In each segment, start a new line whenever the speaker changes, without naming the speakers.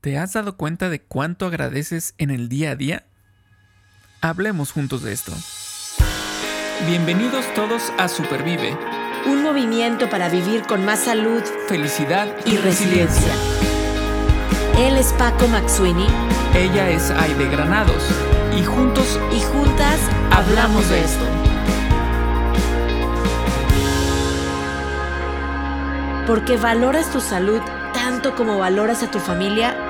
¿Te has dado cuenta de cuánto agradeces en el día a día? Hablemos juntos de esto. Bienvenidos todos a Supervive.
Un movimiento para vivir con más salud,
felicidad
y, resiliencia. Él es Paco Maxuini.
Ella es Aide Granados. Y juntos
y juntas hablamos de esto. Porque valoras tu salud tanto como valoras a tu familia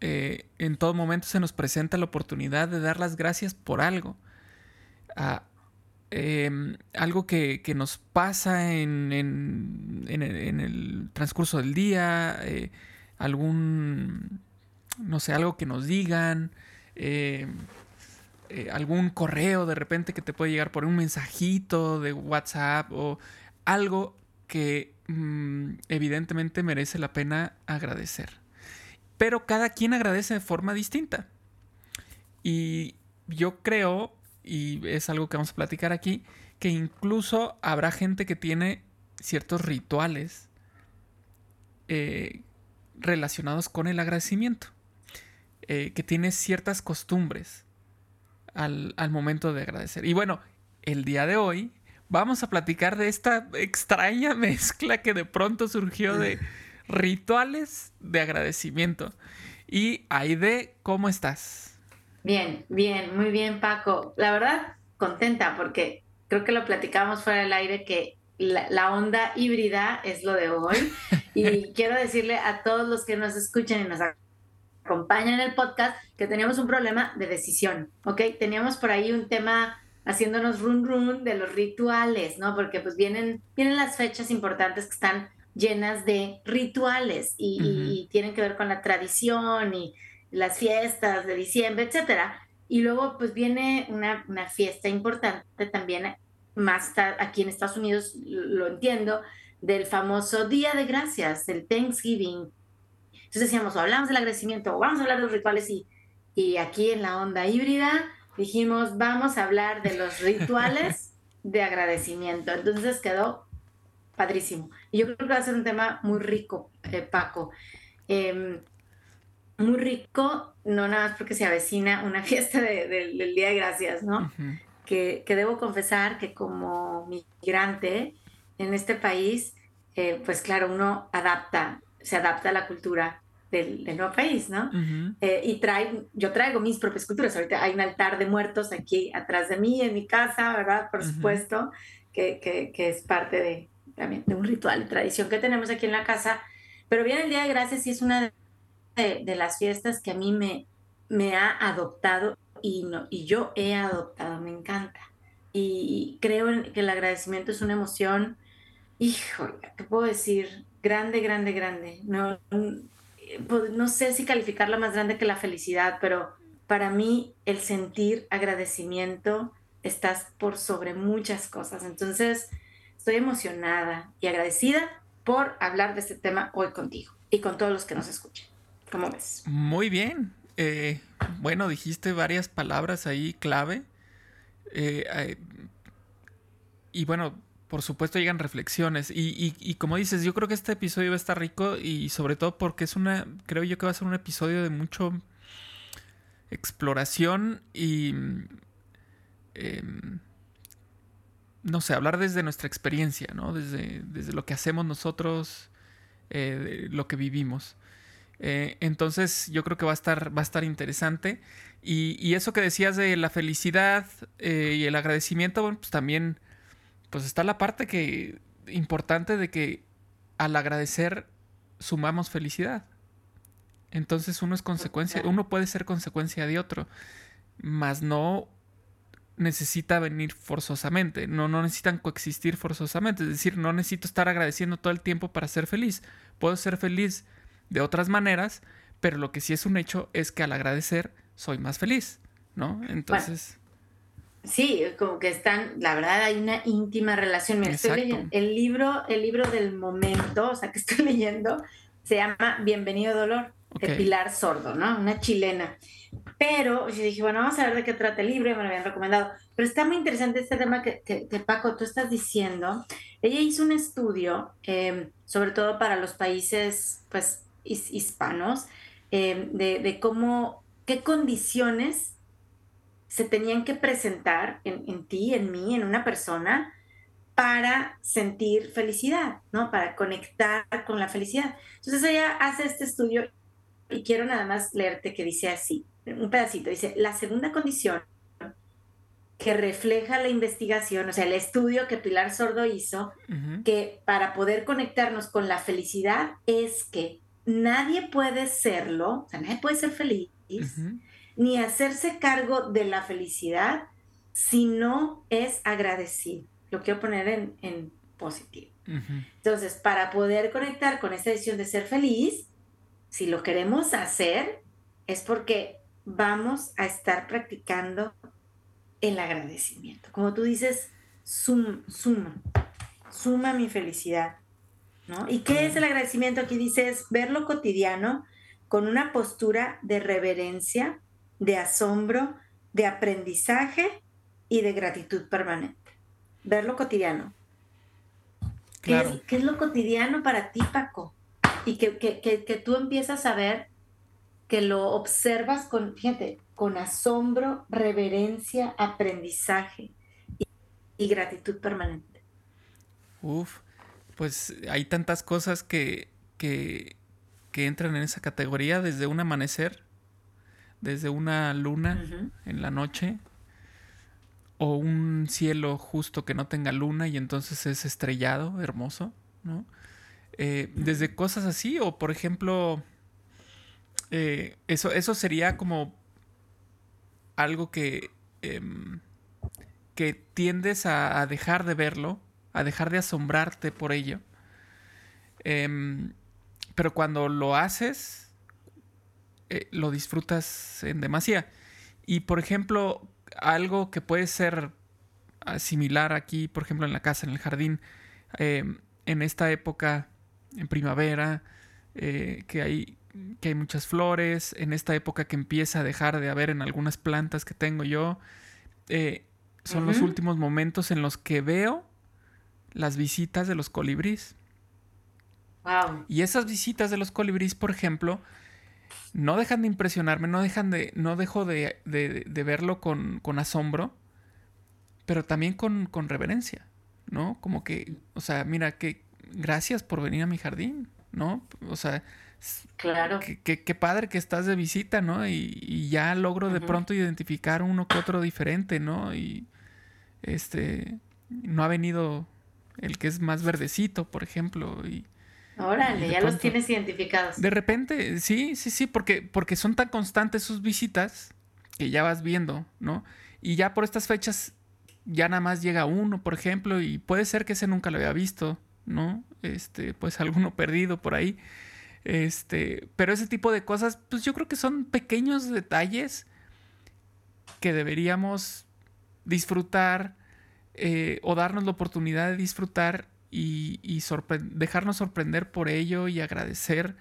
Eh, en todo momento se nos presenta la oportunidad de dar las gracias por algo. Ah, em, algo que, nos pasa en, el transcurso del día, eh, algún, no sé, algo que nos digan, eh, algún correo de repente que te puede llegar por un mensajito de WhatsApp o algo que mm, evidentemente merece la pena agradecer pero cada quien agradece de forma distinta. Y yo creo, y es algo que vamos a platicar aquí, que incluso habrá gente que tiene ciertos rituales eh, relacionados con el agradecimiento, eh, que tiene ciertas costumbres al, al momento de agradecer. Y bueno, el día de hoy vamos a platicar de esta extraña mezcla que de pronto surgió de rituales de agradecimiento. Y Aide, ¿cómo estás?
Bien, bien, muy bien, Paco. La verdad, contenta porque creo que lo platicamos fuera del aire que la, onda híbrida es lo de hoy. Y quiero decirle a todos los que nos escuchan y nos acompañan en el podcast que teníamos un problema de decisión, ¿ok? Teníamos por ahí un tema haciéndonos run run de los rituales, ¿no? Porque pues vienen, vienen las fechas importantes que están llenas de rituales y, tienen que ver con la tradición y las fiestas de diciembre, etcétera. Y luego pues viene una, fiesta importante también, más aquí en Estados Unidos lo entiendo, del famoso Día de Gracias, el Thanksgiving. Entonces decíamos, o hablamos del agradecimiento, o vamos a hablar de los rituales y, y aquí en la onda híbrida dijimos, vamos a hablar de los rituales de agradecimiento. Entonces quedó padrísimo. Y yo creo que va a ser un tema muy rico, eh, Paco. Em, muy rico, no nada más porque se avecina una fiesta del Día de Gracias, ¿no? que, debo confesar que como migrante en este país, eh, pues claro, uno adapta, se adapta a la cultura del, nuevo país, ¿no? Eh, y trae, yo traigo mis propias culturas. Ahorita hay un altar de muertos aquí atrás de mí, en mi casa, ¿verdad? Por supuesto, que, que, es parte de, también de un ritual, tradición que tenemos aquí en la casa. Pero viene el Día de Gracias y es una de, las fiestas que a mí me, me ha adoptado y, no, y yo he adoptado, me encanta. Y creo que el agradecimiento es una emoción, hijo, ¿qué puedo decir? Grande, grande, grande. No, pues, no sé si calificarla más grande que la felicidad, pero para mí el sentir agradecimiento estás por sobre muchas cosas. Entonces, Estoy emocionada y agradecida por hablar de este tema hoy contigo y con todos los que nos escuchen. ¿Cómo ves?
Muy bien. Eh, bueno, dijiste varias palabras ahí clave. Eh, eh, y bueno, por supuesto llegan reflexiones. Y, y, como dices, yo creo que este episodio va a estar rico y sobre todo porque es una, creo yo que va a ser un episodio de mucho exploración y... Em, no sé, hablar desde nuestra experiencia, ¿no? Desde, desde lo que hacemos nosotros, eh, lo que vivimos. Eh, entonces yo creo que va a estar, va a estar interesante. Y, eso que decías de la felicidad eh, y el agradecimiento, bueno, pues también pues está la parte que importante de que al agradecer sumamos felicidad. Entonces uno es consecuencia, uno puede ser consecuencia de otro, más no necesita venir forzosamente, no, no necesitan coexistir forzosamente, es decir, no necesito estar agradeciendo todo el tiempo para ser feliz, puedo ser feliz de otras maneras, pero lo que sí es un hecho es que al agradecer soy más feliz, ¿no? Entonces...
Sí, como que están, la verdad hay una íntima relación. Me estoy leyendo el libro, el libro del momento, o sea, que estoy leyendo, se llama Bienvenido Dolor, de Pilar Sordo, ¿no? Una chilena. Pero yo dije, bueno, vamos a ver de qué trata el libro, me lo habían recomendado. Pero está muy interesante este tema que, que, Paco, tú estás diciendo. Ella hizo un estudio, em, sobre todo para los países, pues, hispanos, em, de, de cómo, qué condiciones se tenían que presentar en, en, ti, en mí, en una persona, para sentir felicidad, ¿no? Para conectar con la felicidad. Entonces ella hace este estudio y quiero nada más leerte que dice así, un pedacito, dice, la segunda condición que refleja la investigación, o sea, el estudio que Pilar Sordo hizo, que para poder conectarnos con la felicidad es que nadie puede serlo, o sea, nadie puede ser feliz, ni hacerse cargo de la felicidad si no es agradecido. Lo quiero poner en, positivo. Entonces, para poder conectar con esta decisión de ser feliz, si lo queremos hacer, es porque vamos a estar practicando el agradecimiento. Como tú dices, suma, suma mi felicidad. ¿no? ¿Y qué es el agradecimiento? Aquí dices, ver lo cotidiano con una postura de reverencia, de asombro, de aprendizaje y de gratitud permanente. Ver lo cotidiano. ¿Qué, es, lo cotidiano para ti, Paco? Y que, que, tú empiezas a ver, que lo observas con, fíjate, con asombro, reverencia, aprendizaje y, gratitud permanente.
Uf, pues hay tantas cosas que, que, que entran en esa categoría, desde un amanecer desde una luna en la noche o un cielo justo que no tenga luna y entonces es estrellado, hermoso, ¿no? Eh, desde cosas así o por ejemplo, eh, eso, eso sería como algo que, em, que tiendes a, dejar de verlo, a dejar de asombrarte por ello. Em, pero cuando lo haces, eh, lo disfrutas en demasía. Y por ejemplo, algo que puede ser similar aquí, por ejemplo, en la casa, en el jardín, em, en esta época, en primavera, eh, que, hay, que hay muchas flores, en esta época que empieza a dejar de haber en algunas plantas que tengo yo, eh, son los últimos momentos en los que veo las visitas de los colibríes. Y esas visitas de los colibríes, por ejemplo, no dejan de impresionarme, no dejan de, no dejo de, verlo con, asombro, pero también con, reverencia, ¿no? Como que, o sea, mira, que gracias por venir a mi jardín, ¿no? O sea,
claro.
Qué padre que estás de visita, ¿no? Y, ya logro de pronto identificar uno que otro diferente, ¿no? Y este, no ha venido el que es más verdecito, por ejemplo, y
Órale, ya los tienes identificados.
De repente, sí, sí, sí, porque, porque son tan constantes sus visitas que ya vas viendo, ¿no? Y ya por estas fechas ya nada más llega uno, por ejemplo, y puede ser que ese nunca lo había visto, ¿no? Este, pues alguno perdido por ahí. Este, pero ese tipo de cosas, pues yo creo que son pequeños detalles que deberíamos disfrutar eh, o darnos la oportunidad de disfrutar y, dejarnos sorprender por ello y agradecer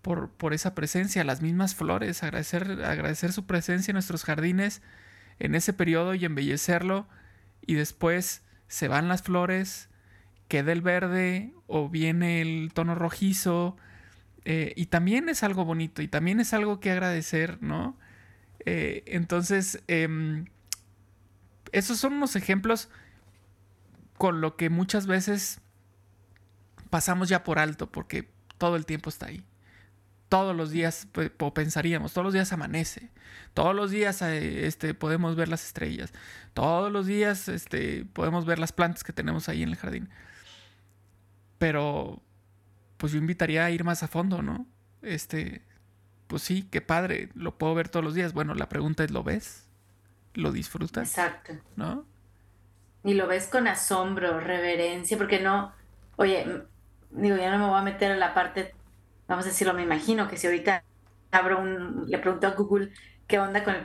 por, por, esa presencia, las mismas flores, agradecer, agradecer su presencia en nuestros jardines en ese periodo y embellecerlo y después se van las flores, queda el verde o viene el tono rojizo eh, y también es algo bonito y también es algo que agradecer, ¿no? Eh, entonces, em, esos son unos ejemplos con lo que muchas veces pasamos ya por alto porque todo el tiempo está ahí. Todos los días, pensaríamos, todos los días amanece. Todos los días eh, este, podemos ver las estrellas. Todos los días este, podemos ver las plantas que tenemos ahí en el jardín. Pero, pues yo invitaría a ir más a fondo, ¿no? Este, pues sí, qué padre, lo puedo ver todos los días. Bueno, la pregunta es, ¿lo ves? ¿Lo disfrutas?
Exacto.
¿No?
y lo ves con asombro, reverencia, porque no, oye, digo, ya no me voy a meter en la parte, vamos a decirlo, me imagino que si ahorita abro un, le pregunto a Google qué onda con el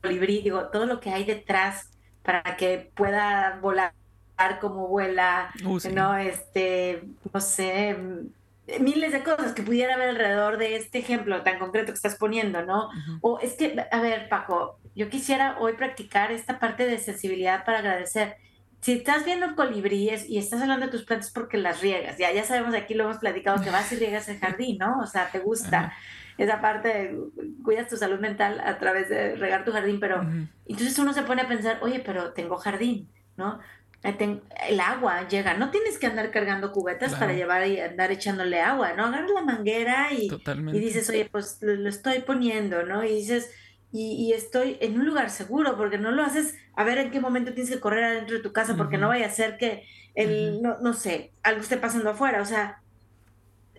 colibrí, digo, todo lo que hay detrás para que pueda volar como vuela, uh, no, este, no sé, miles de cosas que pudiera haber alrededor de este ejemplo tan concreto que estás poniendo, ¿no? O es que, a ver, Paco, yo quisiera hoy practicar esta parte de sensibilidad para agradecer. Si estás viendo colibríes y estás hablando de tus plantas porque las riegas, ya, ya sabemos, aquí lo hemos platicado, que vas y riegas el jardín, ¿no? O sea, te gusta esa parte de cuidas tu salud mental a través de regar tu jardín, pero entonces uno se pone a pensar, oye, pero tengo jardín, ¿no? El agua llega, no tienes que andar cargando cubetas para llevar y andar echándole agua, ¿no? Agarras la manguera y, y dices, oye, pues lo, estoy poniendo, ¿no? Y dices, y, estoy en un lugar seguro, porque no lo haces a ver en qué momento tienes que correr adentro de tu casa, porque no vaya a ser que, el, no, no, sé, algo esté pasando afuera, o sea,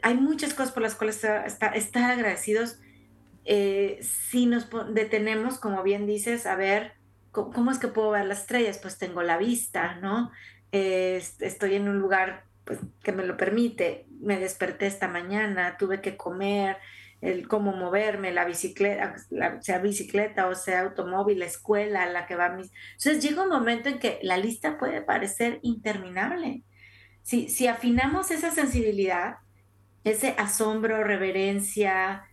hay muchas cosas por las cuales estar agradecidos. Eh, si nos detenemos, como bien dices, a ver ¿cómo es que puedo ver las estrellas? Pues tengo la vista, ¿no? estoy en un lugar pues, que me lo permite. Me desperté esta mañana, tuve que comer, el cómo moverme, la bicicleta, sea bicicleta o sea automóvil, la escuela, la que va a mis... Entonces llega un momento en que la lista puede parecer interminable. Si, si afinamos esa sensibilidad, ese asombro, reverencia,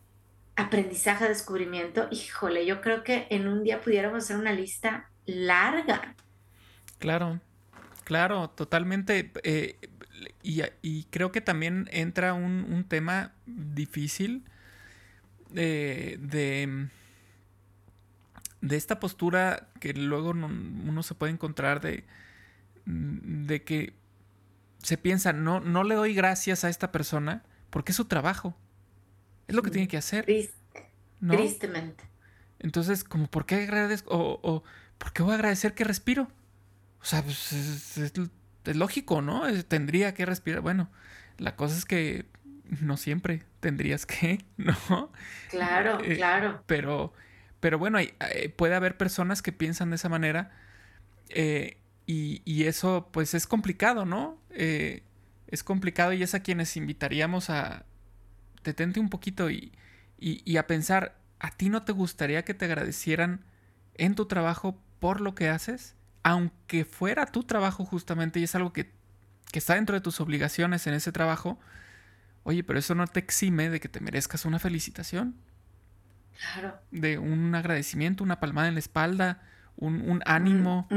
aprendizaje, descubrimiento, híjole, yo creo que en un día pudiéramos hacer una lista larga.
Claro, claro, totalmente. Eh, y, creo que también entra un, tema difícil de, de, esta postura que luego uno se puede encontrar de, de que se piensa, no, no le doy gracias a esta persona porque es su trabajo. Es lo que tiene que hacer.
Tristemente.
Entonces, como, ¿por qué agradezco? O, o, ¿por qué voy a agradecer que respiro? O sea, pues, es, lógico, ¿no? tendría que respirar. Bueno, la cosa es que no siempre tendrías que, ¿no?
Claro, eh, claro.
Pero, pero bueno, hay, eh, puede haber personas que piensan de esa manera eh, y, y, eso pues es complicado, ¿no? es complicado y es a quienes invitaríamos a, detente un poquito y, y, a pensar, ¿a ti no te gustaría que te agradecieran en tu trabajo por lo que haces? Aunque fuera tu trabajo justamente y es algo que, que está dentro de tus obligaciones en ese trabajo, oye, pero eso no te exime de que te merezcas una felicitación.
Claro.
De un agradecimiento, una palmada en la espalda, un, ánimo.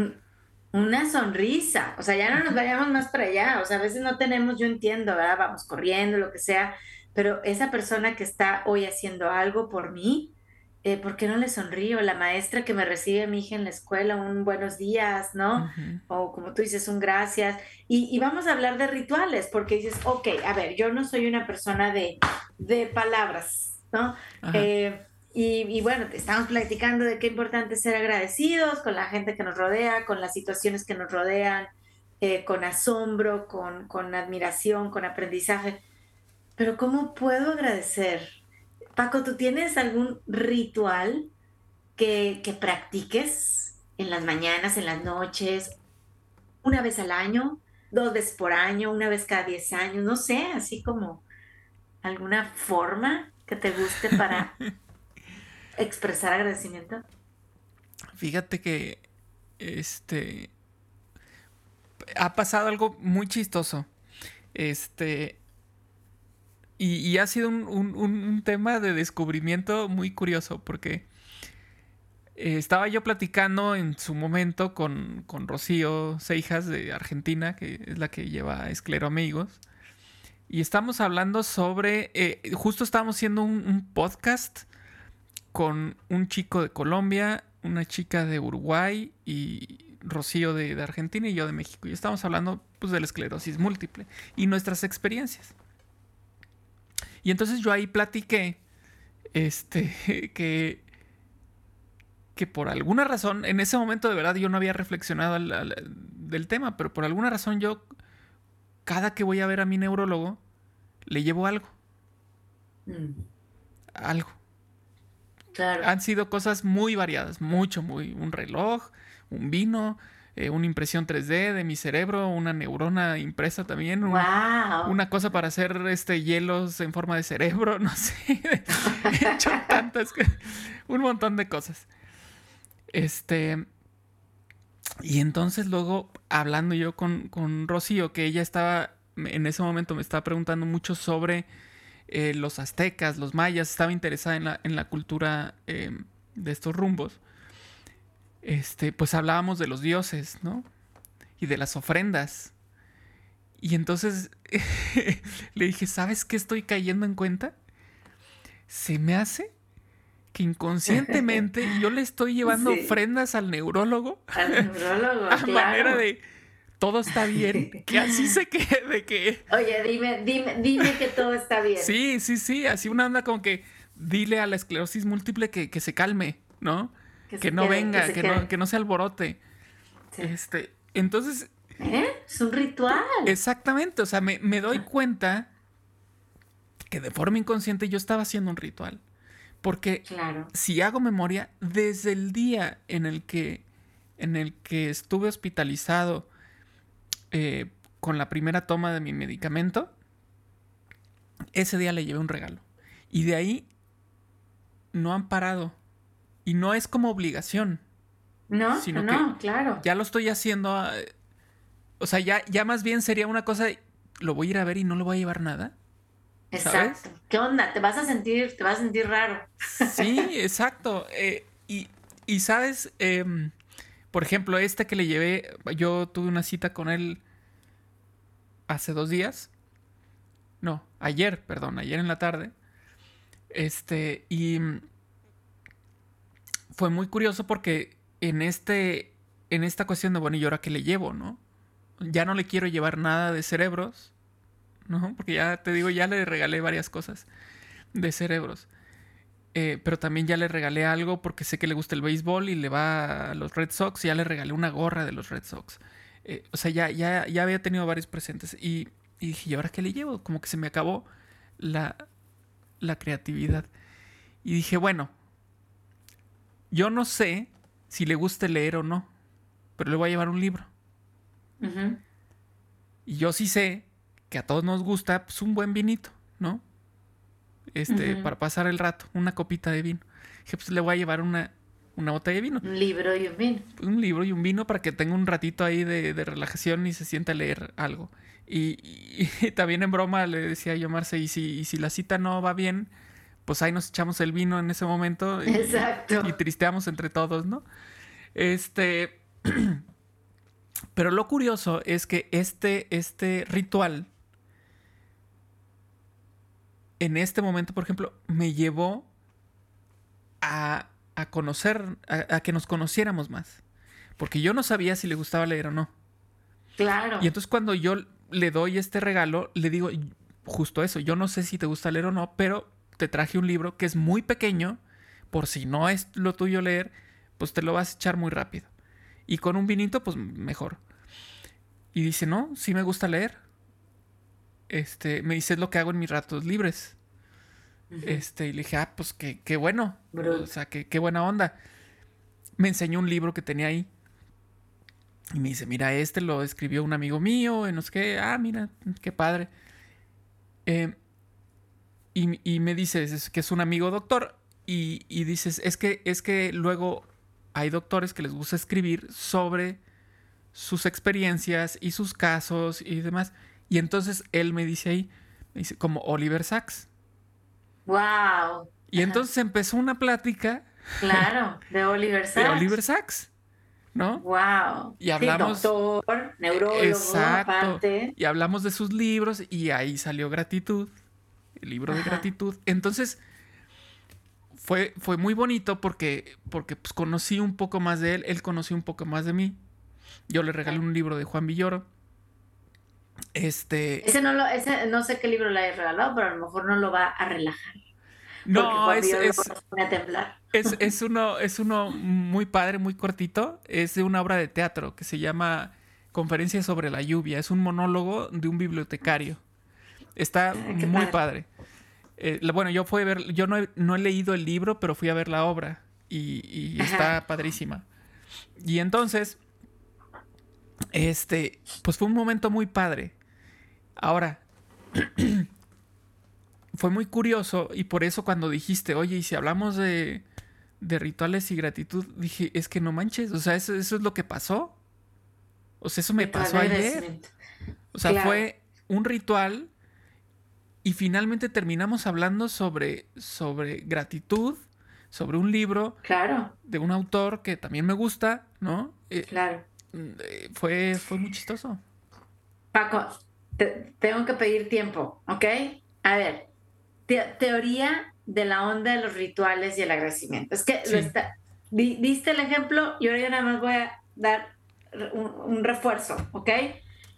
una sonrisa. O sea, ya no nos vayamos más para allá. O sea, a veces no tenemos, yo entiendo, ¿verdad? Vamos corriendo, lo que sea pero esa persona que está hoy haciendo algo por mí, eh, ¿por qué no le sonrío? La maestra que me recibe a mi hija en la escuela, un buenos días, ¿no? O como tú dices, un gracias. Y, vamos a hablar de rituales, porque dices, ok, a ver, yo no soy una persona de, de palabras, ¿no? Eh, y, bueno, estamos platicando de qué importante ser agradecidos con la gente que nos rodea, con las situaciones que nos rodean, eh, con asombro, con, con admiración, con aprendizaje. Pero ¿cómo puedo agradecer? Paco, ¿tú tienes algún ritual que, practiques en las mañanas, en las noches, una vez al año, dos veces por año, una vez cada diez años? No sé, así como alguna forma que te guste para expresar agradecimiento.
Fíjate que este ha pasado algo muy chistoso. Este, y, ha sido un, tema de descubrimiento muy curioso porque eh, estaba yo platicando en su momento con, Rocío Seijas de Argentina, que es la que lleva Esclero Amigos. Y estamos hablando sobre, eh, justo estábamos haciendo un, podcast con un chico de Colombia, una chica de Uruguay y Rocío de, Argentina y yo de México. Y estamos hablando pues de la esclerosis múltiple y nuestras experiencias. Y entonces yo ahí platiqué, este, que, que por alguna razón, en ese momento de verdad yo no había reflexionado del tema, pero por alguna razón yo, cada que voy a ver a mi neurólogo, le llevo algo. Mm. Algo. Han sido cosas muy variadas, mucho, muy, un reloj, un vino, eh, una impresión 3D de mi cerebro, una neurona impresa también, una cosa para hacer este hielos en forma de cerebro, no sé, he hecho tantas, un montón de cosas. Este, y entonces luego hablando yo con, con Rocío, que ella estaba, en ese momento me estaba preguntando mucho sobre eh, los aztecas, los mayas, estaba interesada en la, en la cultura eh, de estos rumbos este, pues hablábamos de los dioses, ¿no? Y de las ofrendas. Y entonces le dije, ¿sabes qué estoy cayendo en cuenta? Se me hace que inconscientemente yo le estoy llevando ofrendas al neurólogo.
Al neurólogo.
a manera de todo está bien. Que así se quede, que.
Oye, dime, dime, dime que todo está bien.
Sí, sí, sí. Así una onda como que dile a la esclerosis múltiple que, que se calme, ¿no? Que, no venga, que, no, que no se alborote. Este, entonces...
¿Eh? Es un ritual.
Exactamente, o sea, me, doy ah. cuenta que de forma inconsciente yo estaba haciendo un ritual. Porque si hago memoria, desde el día en el que, en el que estuve hospitalizado eh, con la primera toma de mi medicamento, ese día le llevé un regalo. Y de ahí no han parado. Y no es como obligación.
No, sino no, claro.
Ya lo estoy haciendo. Eh, o sea, ya, ya más bien sería una cosa, lo voy a ir a ver y no lo voy a llevar nada.
Exacto. ¿Qué onda? Te vas a sentir, te vas a sentir raro.
Sí, exacto. Eh, y, sabes, em, por ejemplo, este que le llevé, yo tuve una cita con él hace dos días. No, ayer, perdón, ayer en la tarde. Este, y fue muy curioso porque en este en esta cuestión de bueno, ¿y ahora qué le llevo, no? Ya no le quiero llevar nada de cerebros, ¿no? Porque ya te digo, ya le regalé varias cosas de cerebros. Eh, pero también ya le regalé algo porque sé que le gusta el béisbol y le va a los Red Sox. Ya le regalé una gorra de los Red Sox. Eh, o sea, ya, ya, ya había tenido varios presentes. Y, y, dije, ¿y ahora qué le llevo? Como que se me acabó la, la creatividad. Y dije, bueno, yo no sé si le guste leer o no, pero le voy a llevar un libro. Y yo sí sé que a todos nos gusta pues, un buen vinito, ¿no? Este, para pasar el rato, una copita de vino. Dije, pues le voy a llevar una, una botella de vino.
Un libro y un vino.
Un libro y un vino para que tenga un ratito ahí de, relajación y se sienta a leer algo. Y, también en broma le decía yo a Marce, y si, y si la cita no va bien, pues ahí nos echamos el vino en ese momento y, y tristeamos entre todos, ¿no? Este, pero lo curioso es que este, este ritual, en este momento, por ejemplo, me llevó a, conocer, a, que nos conociéramos más. Porque yo no sabía si le gustaba leer o no.
Claro.
Y entonces cuando yo le doy este regalo, le digo justo eso, yo no sé si te gusta leer o no, pero te traje un libro que es muy pequeño, por si no es lo tuyo leer, pues te lo vas a echar muy rápido. Y con un vinito, pues mejor. Y dice, no, sí me gusta leer. Este, me dice, es lo que hago en mis ratos libres. Este, y le dije, ah, pues qué, qué bueno. O sea, qué, qué buena onda. Me enseñó un libro que tenía ahí. Y me dice, mira, este lo escribió un amigo mío, no sé qué, ah, mira, qué padre. Eh, y, me dices que es un amigo doctor y, dices, es que, es que luego hay doctores que les gusta escribir sobre sus experiencias y sus casos y demás. Y entonces él me dice ahí, me dice, como Oliver Sacks.
¡Wow!
Y entonces empezó una plática.
Claro, de Oliver Sacks.
De Oliver Sacks. ¿No?
Wow.
Y hablamos.
doctor, neurólogo,
exacto, Y hablamos de sus libros y ahí salió gratitud el libro de gratitud. Entonces, fue, fue muy bonito porque, porque pues, conocí un poco más de él, él conoció un poco más de mí. Yo le regalé un libro de Juan Villoro. Este.
Ese no, lo, ese no sé qué libro le hayas regalado, pero a lo mejor no lo va a relajar.
No, es, es, es, es, uno, es uno muy padre, muy cortito. Es de una obra de teatro que se llama Conferencia sobre la lluvia. Es un monólogo de un bibliotecario. Está muy padre. Eh, bueno, yo fui a ver, yo no he, leído el libro, pero fui a ver la obra y, está padrísima. Y entonces, Este, pues fue un momento muy padre. Ahora, fue muy curioso y por eso cuando dijiste, oye, y si hablamos de, de rituales y gratitud, dije, es que no manches, o sea, eso, es lo que pasó. O sea, eso me pasó ayer. O sea, fue un ritual y finalmente terminamos hablando sobre, sobre gratitud, sobre un libro
claro.
de un autor que también me gusta, ¿no?
Eh, claro.
Eh, fue, fue muy chistoso.
Paco, tengo que pedir tiempo, ¿ok? A ver, teoría de la onda de los rituales y el agradecimiento. Es que lo está, diste el ejemplo y ahora yo nada más voy a dar un, refuerzo, ¿ok?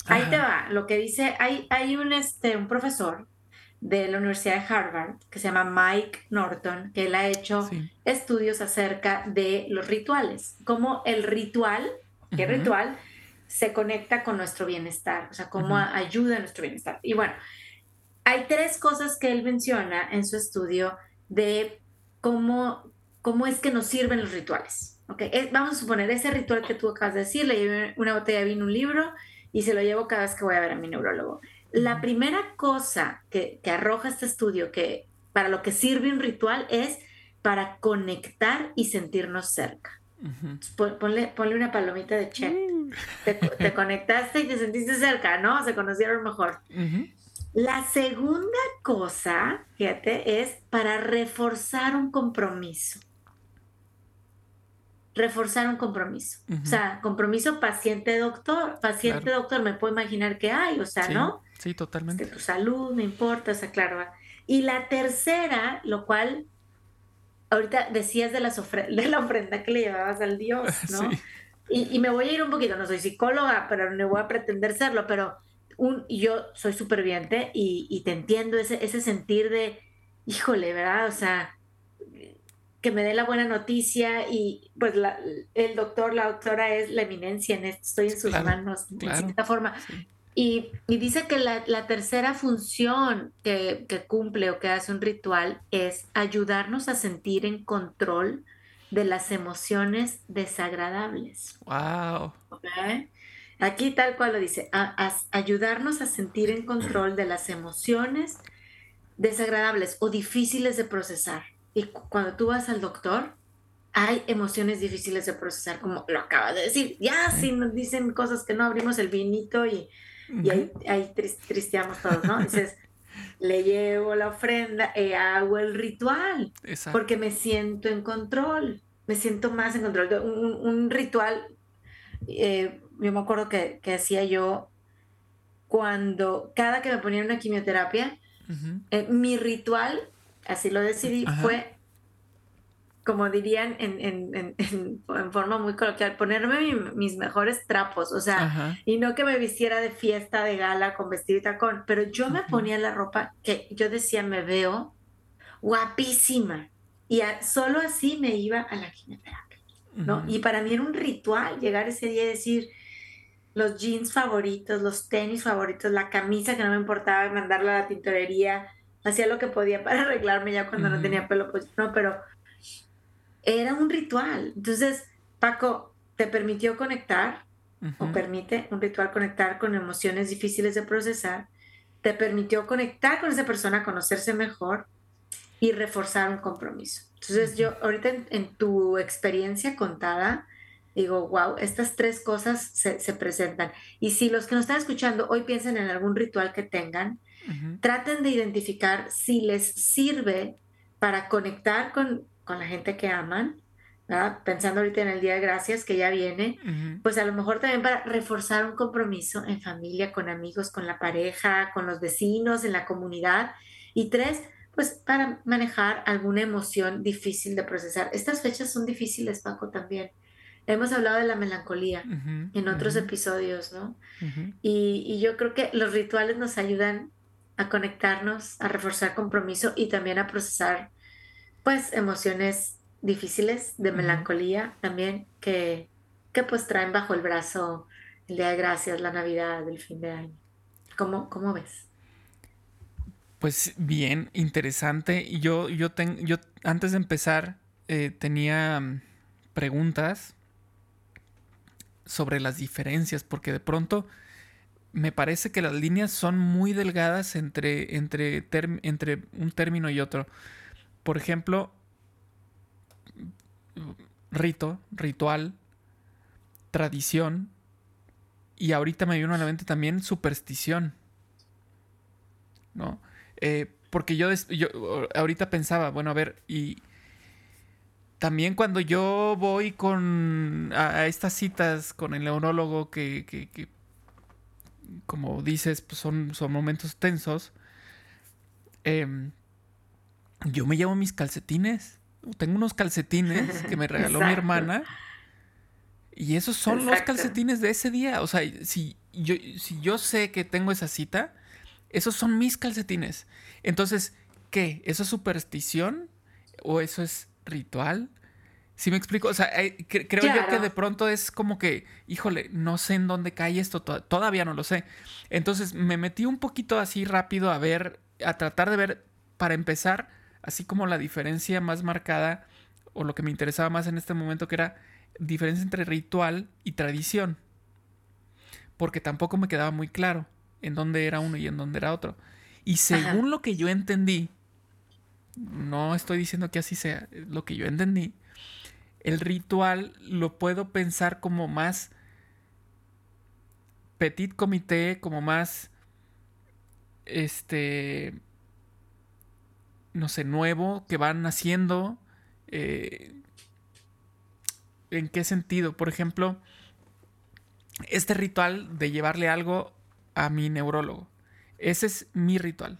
Ahí te va, lo que dice, hay, hay un, este, un profesor de la Universidad de Harvard que se llama Mike Norton, que él ha hecho estudios acerca de los rituales, cómo el ritual, ¿qué ritual? se conecta con nuestro bienestar, o sea, cómo ayuda a nuestro bienestar. Y bueno, hay tres cosas que él menciona en su estudio de cómo, cómo es que nos sirven los rituales. ¿okay? Vamos a suponer ese ritual que tú acabas de decir, le llevo una botella de vino, un libro y se lo llevo cada vez que voy a ver a mi neurólogo. La primera cosa que, que arroja este estudio que para lo que sirve un ritual es para conectar y sentirnos cerca. ponle, una palomita de check. Mm. Te, conectaste y te sentiste cerca, ¿no? Se conocieron mejor. La segunda cosa, fíjate, es para reforzar un compromiso. Reforzar un compromiso. O sea, compromiso paciente-doctor. Paciente-doctor, me puedo imaginar que hay, o sea, ¿no?
Sí, totalmente.
tu salud, me importa, o sea, claro. Y la tercera, lo cual ahorita decías de, las de la ofrenda que le llevabas al Dios, ¿no? Y, me voy a ir un poquito, no soy psicóloga, pero no voy a pretender serlo, pero un, yo soy superviviente y, y te entiendo ese, ese sentir de, híjole, ¿verdad? O sea, que me dé la buena noticia y pues el doctor, la doctora es la eminencia en esto, estoy en sus manos de cierta forma. Y, y, dice que la, la tercera función que, que, cumple o que hace un ritual es ayudarnos a sentir en control de las emociones desagradables.
Wow.
Aquí tal cual lo dice, ayudarnos a sentir en control de las emociones desagradables o difíciles de procesar. Y cuando tú vas al doctor, hay emociones difíciles de procesar, como lo acabas de decir. Ya, si nos dicen cosas que no abrimos el vinito y, ahí, tristeamos todos, ¿no? Dices, le llevo la ofrenda y hago el ritual. Porque me siento en control, me siento más en control. Un, un ritual, eh, yo me acuerdo que, que, hacía yo cuando cada que me ponían una quimioterapia, eh, mi ritual, así lo decidí, fue como dirían en, en, en, en, forma muy coloquial, ponerme mis mejores trapos, o sea, y no que me vistiera de fiesta, de gala, con vestido y tacón, pero yo me ponía la ropa que yo decía, me veo guapísima, y solo así me iba a la quimioterapia, ¿no? Y para mí era un ritual llegar ese día y decir, los jeans favoritos, los tenis favoritos, la camisa que no me importaba mandarla a la tintorería, hacía lo que podía para arreglarme ya cuando no tenía pelo, pues no, pero era un ritual. Entonces, Paco, ¿te permitió conectar o permite un ritual conectar con emociones difíciles de procesar? ¿Te permitió conectar con esa persona, conocerse mejor y reforzar un compromiso? Entonces, yo ahorita en, tu experiencia contada, digo, wow, estas tres cosas se, se, presentan. Y si los que nos están escuchando hoy piensan en algún ritual que tengan, traten de identificar si les sirve para conectar con, con la gente que aman, pensando ahorita en el Día de Gracias que ya viene, pues a lo mejor también para reforzar un compromiso en familia, con amigos, con la pareja, con los vecinos, en la comunidad. Y tres, pues para manejar alguna emoción difícil de procesar. Estas fechas son difíciles, Paco, también. Hemos hablado de la melancolía en otros episodios, ¿no? y, y yo creo que los rituales nos ayudan a conectarnos, a reforzar compromiso y también a procesar pues emociones difíciles de melancolía también que, que pues traen bajo el brazo el Día de Gracias, la Navidad, el fin de año. ¿Cómo, cómo ves?
Pues bien, interesante. Yo, yo, ten, yo antes de empezar eh, tenía mm, preguntas sobre las diferencias, porque de pronto me parece que las líneas son muy delgadas entre, entre, entre un término y otro. Por ejemplo, rito, ritual, tradición, y ahorita me vino a la mente también superstición. ¿No? Eh, porque yo, ahorita pensaba, bueno, a ver, y también cuando yo voy con a, estas citas con el neurólogo que, que, como dices, pues son, son momentos tensos, em, yo me llevo mis calcetines. Tengo unos calcetines que me regaló mi hermana. Y esos son los calcetines de ese día. O sea, si yo, si yo sé que tengo esa cita, esos son mis calcetines. Entonces, ¿qué? ¿Eso es superstición? ¿O eso es ritual. ¿Sí me explico? O sea, eh, creo yo que de pronto es como que, híjole, no sé en dónde cae esto, todavía no lo sé. Entonces me metí un poquito así rápido a ver, a tratar de ver, para empezar, así como la diferencia más marcada, o lo que me interesaba más en este momento, que era diferencia entre ritual y tradición. Porque tampoco me quedaba muy claro en dónde era uno y en dónde era otro. Y según lo que yo entendí, no estoy diciendo que así sea, lo que yo entendí, el ritual lo puedo pensar como más petit comité, como más, este, no sé, nuevo, que van haciendo. Eh, ¿En qué sentido? Por ejemplo, este ritual de llevarle algo a mi neurólogo. Ese es mi ritual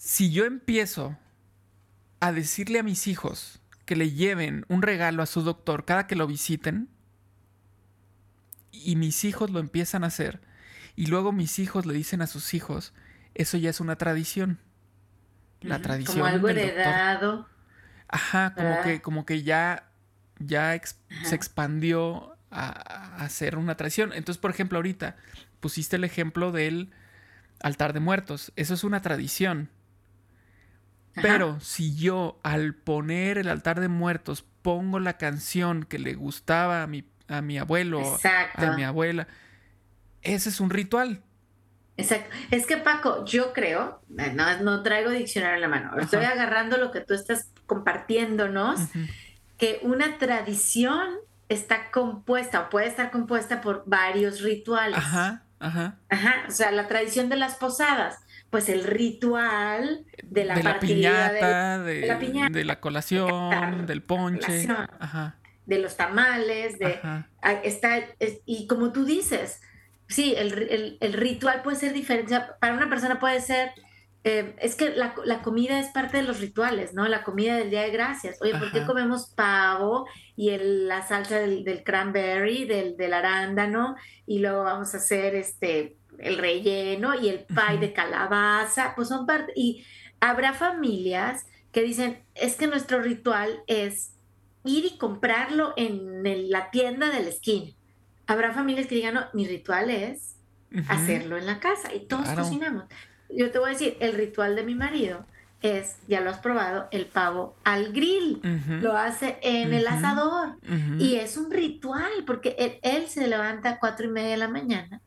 si yo empiezo a decirle a mis hijos que le lleven un regalo a su doctor cada que lo visiten, y mis hijos lo empiezan a hacer, y luego mis hijos le dicen a sus hijos, eso ya es una tradición. La tradición.
Como algo heredado.
Ajá, como que, como que ya, ya se expandió a, a, ser una tradición. Entonces, por ejemplo, ahorita pusiste el ejemplo del altar de muertos. Eso es una tradición. Pero si yo al poner el altar de muertos pongo la canción que le gustaba a mi, a mi abuelo, a mi abuela, ese es un ritual.
Exacto. Es que Paco, yo creo, no, no traigo diccionario en la mano, estoy agarrando lo que tú estás compartiéndonos, que una tradición está compuesta o puede estar compuesta por varios rituales.
Ajá, ajá.
Ajá, o sea, la tradición de las posadas pues el ritual de la,
de la piñata, de, la piñata, de la colación, del ponche,
de los tamales, de está, y como tú dices, sí, el, ritual puede ser diferente. para una persona puede ser, eh, es que la, comida es parte de los rituales, ¿no? La comida del Día de Gracias. Oye, ¿por qué comemos pavo y la salsa del, del cranberry, del, del arándano? Y luego vamos a hacer este el relleno y el pie de calabaza, pues son parte. Y habrá familias que dicen, es que nuestro ritual es ir y comprarlo en la tienda de la esquina. Habrá familias que digan, no, mi ritual es hacerlo en la casa y todos cocinamos. Yo te voy a decir, el ritual de mi marido es, ya lo has probado, el pavo al grill. Lo hace en el asador. Y es un ritual, porque él, él, se levanta a cuatro y media de la mañana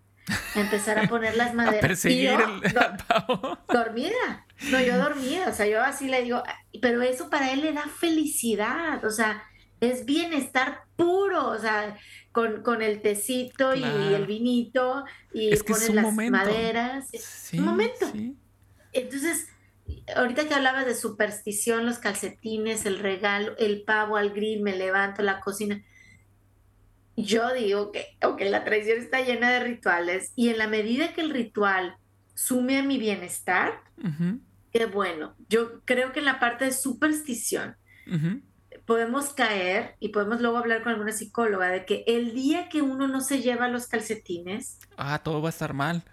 empezar a poner las maderas.
perseguir el,
Dormida. No, yo dormida. O sea, yo así le digo, pero eso para él le da felicidad. O sea, es bienestar puro. O sea, con, el tecito y el vinito y
es que las
maderas. un momento. Entonces, ahorita que hablabas de superstición, los calcetines, el regalo, el pavo al grill, me levanto la cocina yo digo que, la tradición está llena de rituales y en la medida que el ritual sume a mi bienestar, qué bueno. Yo creo que en la parte de superstición podemos caer y podemos luego hablar con alguna psicóloga de que el día que uno no se lleva los calcetines...
Ah, todo va a estar mal.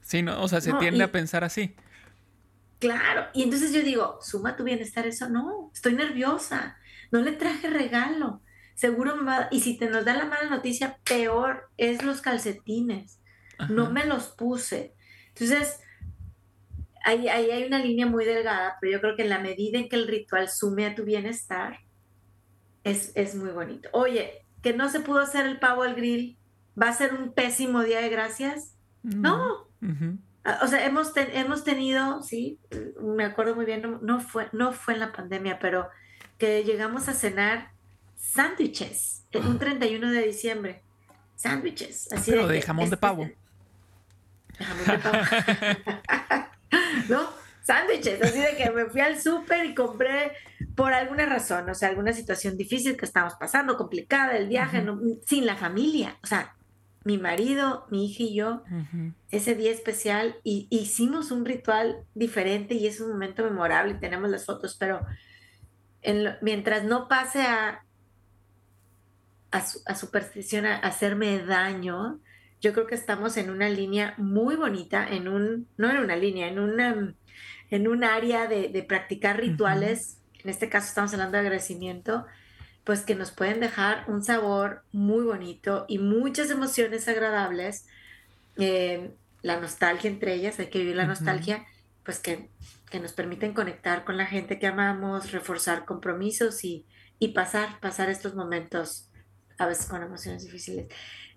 Sí, ¿no? O sea, se tiende a pensar así.
Claro, y entonces yo digo, suma tu bienestar eso, no, estoy nerviosa, no le traje regalo seguro me va, y si te nos da la mala noticia, peor es los calcetines. No me los puse. Entonces, ahí, hay una línea muy delgada, pero yo creo que en la medida en que el ritual sume a tu bienestar, es, muy bonito. Oye, que no se pudo hacer el pavo al grill, ¿va a ser un pésimo día de gracias? No. Ah, o sea, hemos, hemos tenido, sí, me acuerdo muy bien, no, fue, no fue en la pandemia, pero que llegamos a cenar sándwiches un 31 de diciembre. Sándwiches.
Así pero de, jamón de este pavo.
De jamón de pavo. ¿No? sándwiches, así de que me fui al súper y compré por alguna razón, o sea, alguna situación difícil que estábamos pasando, complicada, el viaje, sin la familia, o sea, mi marido, mi hija y yo, ese día especial, y hicimos un ritual diferente y es un momento memorable y tenemos las fotos, pero mientras no pase a, a, superstición, a, hacerme daño, yo creo que estamos en una línea muy bonita, en un, no en una línea, en una en un área de, practicar rituales, en este caso estamos hablando de agradecimiento, pues que nos pueden dejar un sabor muy bonito y muchas emociones agradables. Eh, la nostalgia entre ellas, hay que vivir la nostalgia, pues que, que, nos permiten conectar con la gente que amamos, reforzar compromisos y, y pasar, pasar estos momentos a veces con emociones difíciles.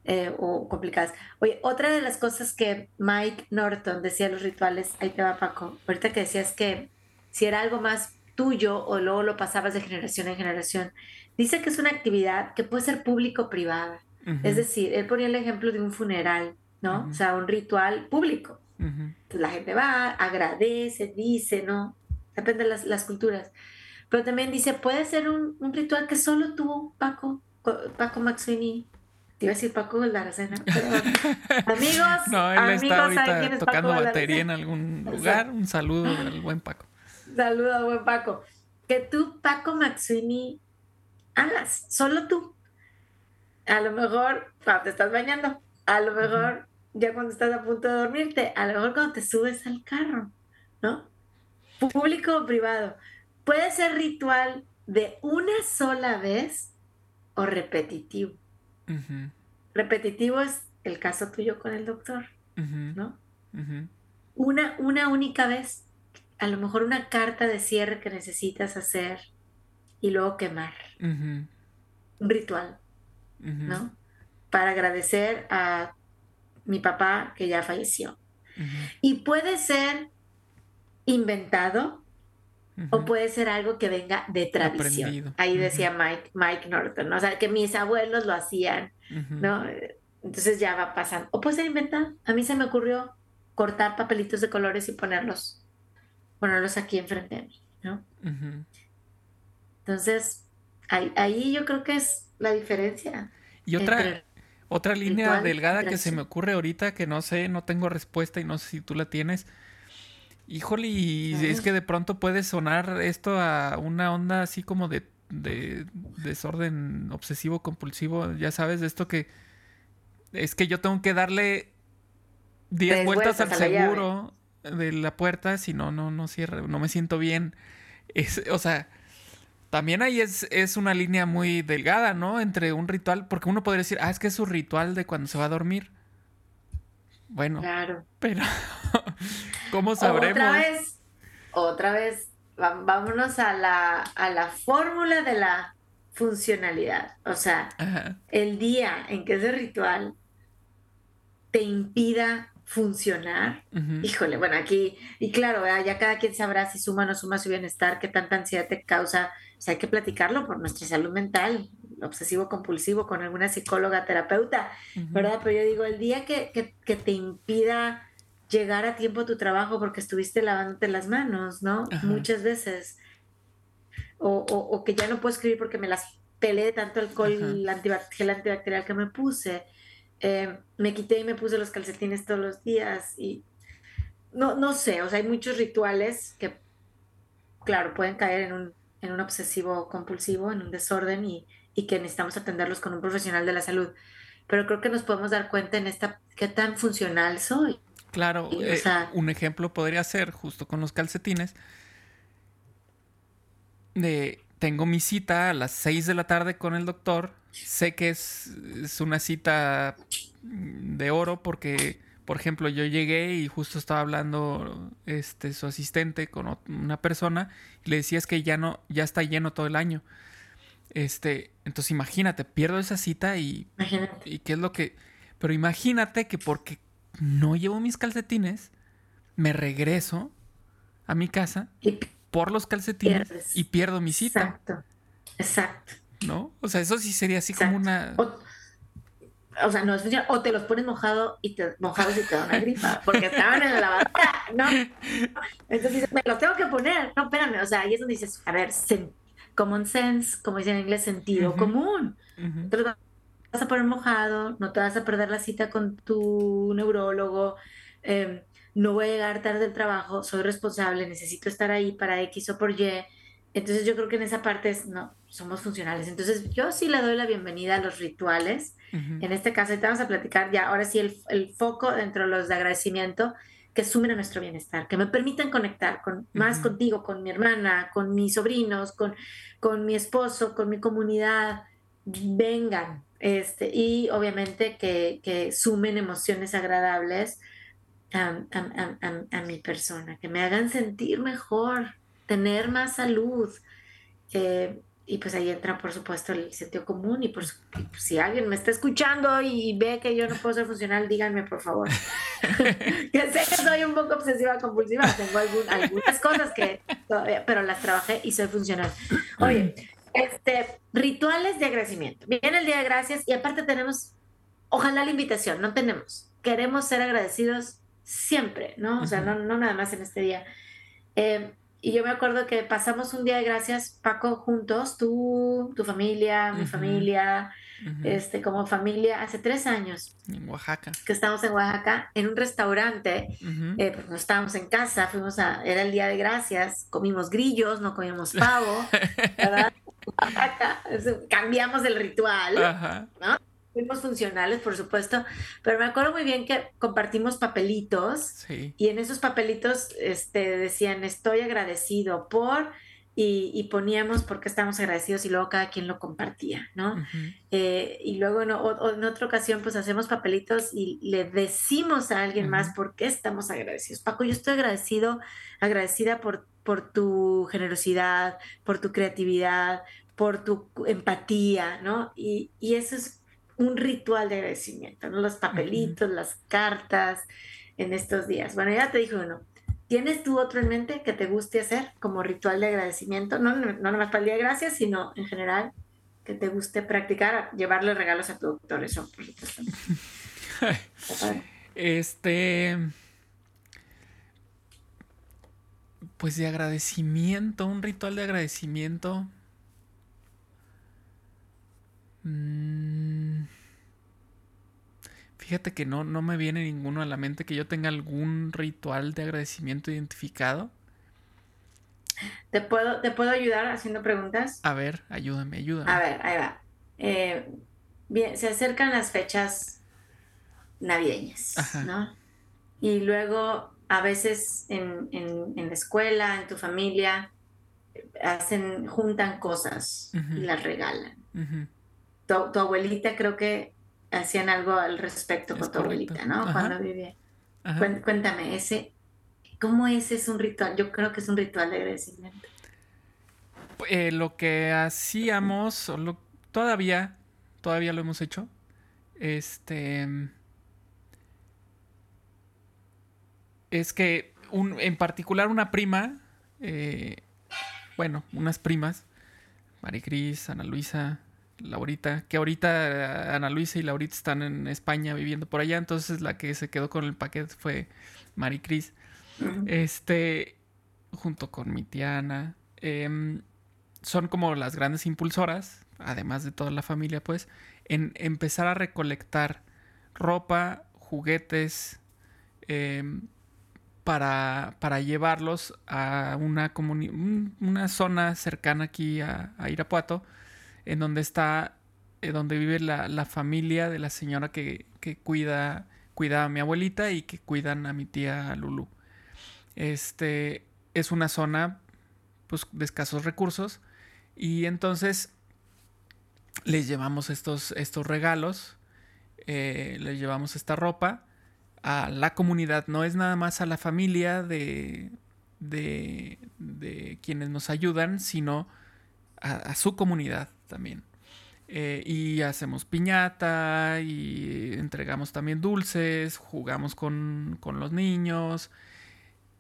Eh, o complicadas. Oye, otra de las cosas que Mike Norton decía en los rituales, ahí te va Paco, ahorita que decías que si era algo más tuyo o luego lo pasabas de generación en generación, dice que es una actividad que puede ser público o privada. Es decir, él ponía el ejemplo de un funeral, ¿no? O sea, un ritual público. la gente va, agradece, dice, ¿no? Depende de las, las culturas. Pero también dice, puede ser un, un, ritual que solo tú, Paco, Paco Maxini, te iba a decir Paco Valdaracena. amigos,
no, él amigos, está ahorita tocando batería en algún lugar. Un saludo al buen Paco.
Saludo al buen Paco. Que tú, Paco Maxini, hagas, solo tú. A lo mejor cuando te estás bañando, a lo mejor ya cuando estás a punto de dormirte, a lo mejor cuando te subes al carro, ¿no? Público o privado. Puede ser ritual de una sola vez o repetitivo. Repetitivo es el caso tuyo con el doctor, ¿no? Una, una única vez, a lo mejor una carta de cierre que necesitas hacer y luego quemar. Un ritual, ¿no? Para agradecer a mi papá que ya falleció. Y puede ser inventado, o puede ser algo que venga de tradición. Ahí decía Mike, Mike Norton, o sea, que mis abuelos lo hacían, ¿no? Entonces ya va pasando. O puede ser inventado. A mí se me ocurrió cortar papelitos de colores y ponerlos, ponerlos aquí enfrente de mí, ¿no? Entonces, ahí, yo creo que es la diferencia.
Y otra, otra línea delgada que se me ocurre ahorita, que no sé, no tengo respuesta y no sé si tú la tienes, Híjole, y es que de pronto puede sonar esto a una onda así como de, desorden obsesivo compulsivo, ya sabes, de esto que es que yo tengo que darle 10 vueltas, al seguro de la puerta, si no, no, no cierra, no me siento bien. Es, o sea, también ahí es, es una línea muy delgada, ¿no? Entre un ritual, porque uno podría decir, ah, es que es su ritual de cuando se va a dormir. Bueno, claro. pero ¿cómo sabremos?
Otra vez, otra vez, vámonos a la, a la fórmula de la funcionalidad. O sea, el día en que ese ritual te impida funcionar, híjole, bueno, aquí, y claro, ya cada quien sabrá si suma o no suma su bienestar, qué tanta ansiedad te causa, o sea, hay que platicarlo por nuestra salud mental, obsesivo compulsivo con alguna psicóloga, terapeuta, ¿verdad? Pero yo digo, el día que, que, te impida llegar a tiempo a tu trabajo porque estuviste lavándote las manos, ¿no? Muchas veces. O, o, que ya no puedo escribir porque me las pelé de tanto alcohol, el gel antibacterial que me puse. Eh, me quité y me puse los calcetines todos los días y no, no sé, o sea, hay muchos rituales que, claro, pueden caer en un, en un obsesivo compulsivo, en un desorden y, y que necesitamos atenderlos con un profesional de la salud. Pero creo que nos podemos dar cuenta en esta qué tan funcional soy.
Claro, eh, un ejemplo podría ser justo con los calcetines. De tengo mi cita a las 6 de la tarde con el doctor. Sé que es, es una cita de oro porque, por ejemplo, yo llegué y justo estaba hablando este su asistente con una persona y le decía es que ya no ya está lleno todo el año. Este, entonces imagínate, pierdo esa cita y. ¿Y qué es lo que.? Pero imagínate que porque no llevo mis calcetines, me regreso a mi casa por los calcetines y pierdo mi cita.
Exacto. Exacto.
¿No? O sea, eso sí sería así como una.
O, sea, no es O te los pones mojado y te mojados y te da una gripa. Porque estaban en la lavadora. No. Entonces dices, me los tengo que poner. No, espérame. O sea, ahí es donde dices, a ver, common sense, como dicen en inglés, sentido común. Entonces, no te vas a poner mojado, no te vas a perder la cita con tu neurólogo. Eh, no voy a llegar tarde del trabajo, soy responsable, necesito estar ahí para X o por Y. Entonces yo creo que en esa parte es, no, somos funcionales. Entonces yo sí le doy la bienvenida a los rituales. En este caso, te vamos a platicar ya, ahora sí, el, el, foco dentro de los de agradecimiento que sumen a nuestro bienestar, que me permitan conectar con, más contigo, con mi hermana, con mis sobrinos, con, con mi esposo, con mi comunidad. Vengan. Este, y obviamente que, que sumen emociones agradables a, mi persona, que me hagan sentir mejor, tener más salud. Eh, y pues ahí entra, por supuesto, el sentido común. Y por pues, si alguien me está escuchando y ve que yo no puedo ser funcional, díganme, por favor. que sé que soy un poco obsesiva compulsiva. Tengo algunas cosas que todavía, pero las trabajé y soy funcional. Oye, este, rituales de agradecimiento. Viene el día de gracias y aparte tenemos, ojalá la invitación, no tenemos. Queremos ser agradecidos siempre, ¿no? O sea, no, no nada más en este día. Eh, y yo me acuerdo que pasamos un día de gracias, Paco, juntos, tú, tu familia, mi familia, este, como familia, hace tres años.
En Oaxaca.
Que estábamos en Oaxaca, en un restaurante, eh, pues no estábamos en casa, fuimos a, era el día de gracias, comimos grillos, no comimos pavo, ¿verdad? Oaxaca, cambiamos el ritual, ¿no? Fuimos funcionales, por supuesto, pero me acuerdo muy bien que compartimos papelitos y en esos papelitos este, decían estoy agradecido por y, poníamos por qué estamos agradecidos y luego cada quien lo compartía, ¿no? Eh, y luego en, otra ocasión pues hacemos papelitos y le decimos a alguien más por qué estamos agradecidos. Paco, yo estoy agradecido, agradecida por, por tu generosidad, por tu creatividad, por tu empatía, ¿no? Y, y eso es un ritual de agradecimiento, ¿no? Los papelitos, las cartas en estos días. Bueno, ya te dije uno. ¿Tienes tú otro en mente que te guste hacer como ritual de agradecimiento? No, no, no nomás para el día de gracias, sino en general que te guste practicar, llevarle regalos a tu doctor, eso, por supuesto.
este. Pues de agradecimiento, un ritual de agradecimiento. Mm. Fíjate que no, no me viene ninguno a la mente que yo tenga algún ritual de agradecimiento identificado.
¿Te puedo, ¿Te puedo ayudar haciendo preguntas?
A ver, ayúdame, ayúdame.
A ver, ahí va. Eh, bien, se acercan las fechas navideñas, ¿no? Y luego a veces en, la escuela, en tu familia, hacen, juntan cosas y las regalan tu, abuelita creo que hacían algo al respecto con tu abuelita, ¿no? Cuando vivía. Cuéntame, ese, ¿cómo ese es un ritual? Yo creo que es un ritual de agradecimiento.
Eh, lo que hacíamos, todavía, todavía lo hemos hecho, este, es que un, en particular una prima, eh, bueno, unas primas, Maricris, Ana Luisa, Laurita, que ahorita Ana Luisa y Laurita están en España viviendo por allá, entonces la que se quedó con el paquete fue Maricris. Este, junto con mi tía em, son como las grandes impulsoras, además de toda la familia, pues, en empezar a recolectar ropa, juguetes, em, para, para, llevarlos a una, una zona cercana aquí a Irapuato en donde está, eh, donde vive la, familia de la señora que, cuida, cuida a mi abuelita y que cuidan a mi tía Lulu. Este es una zona pues, de escasos recursos y entonces les llevamos estos, estos regalos, eh, les llevamos esta ropa a la comunidad, no es nada más a la familia de, de, de quienes nos ayudan, sino a, su comunidad también. Eh, y hacemos piñata y entregamos también dulces, jugamos con, con los niños.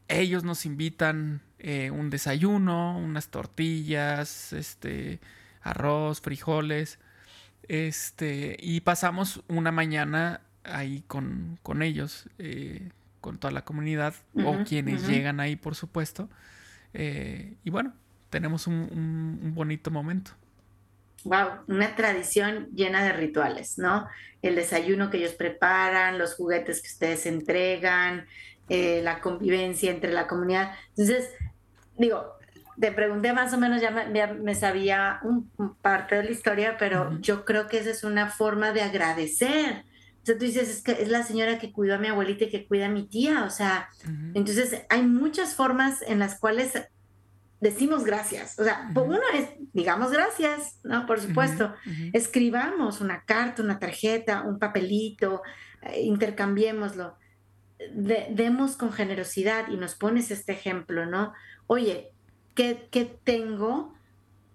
Ellos nos invitan eh, un desayuno, unas tortillas, este, arroz, frijoles. Este, y pasamos una mañana ahí con, con ellos, eh, con toda la comunidad, o quienes llegan ahí, por supuesto. y bueno, tenemos un, bonito momento.
Wow, una tradición llena de rituales, ¿no? El desayuno que ellos preparan, los juguetes que ustedes entregan, eh, la convivencia entre la comunidad. Entonces, digo, te pregunté más o menos, ya me, sabía un, parte de la historia, pero yo creo que esa es una forma de agradecer. O sea, tú dices, es que es la señora que cuidó a mi abuelita y que cuida a mi tía, o sea, entonces hay muchas formas en las cuales decimos gracias. O sea, uno es, digamos gracias, ¿no? Por supuesto. Escribamos una carta, una tarjeta, un papelito, eh, intercambiémoslo. demos con generosidad y nos pones este ejemplo, ¿no? Oye, ¿qué, ¿qué, tengo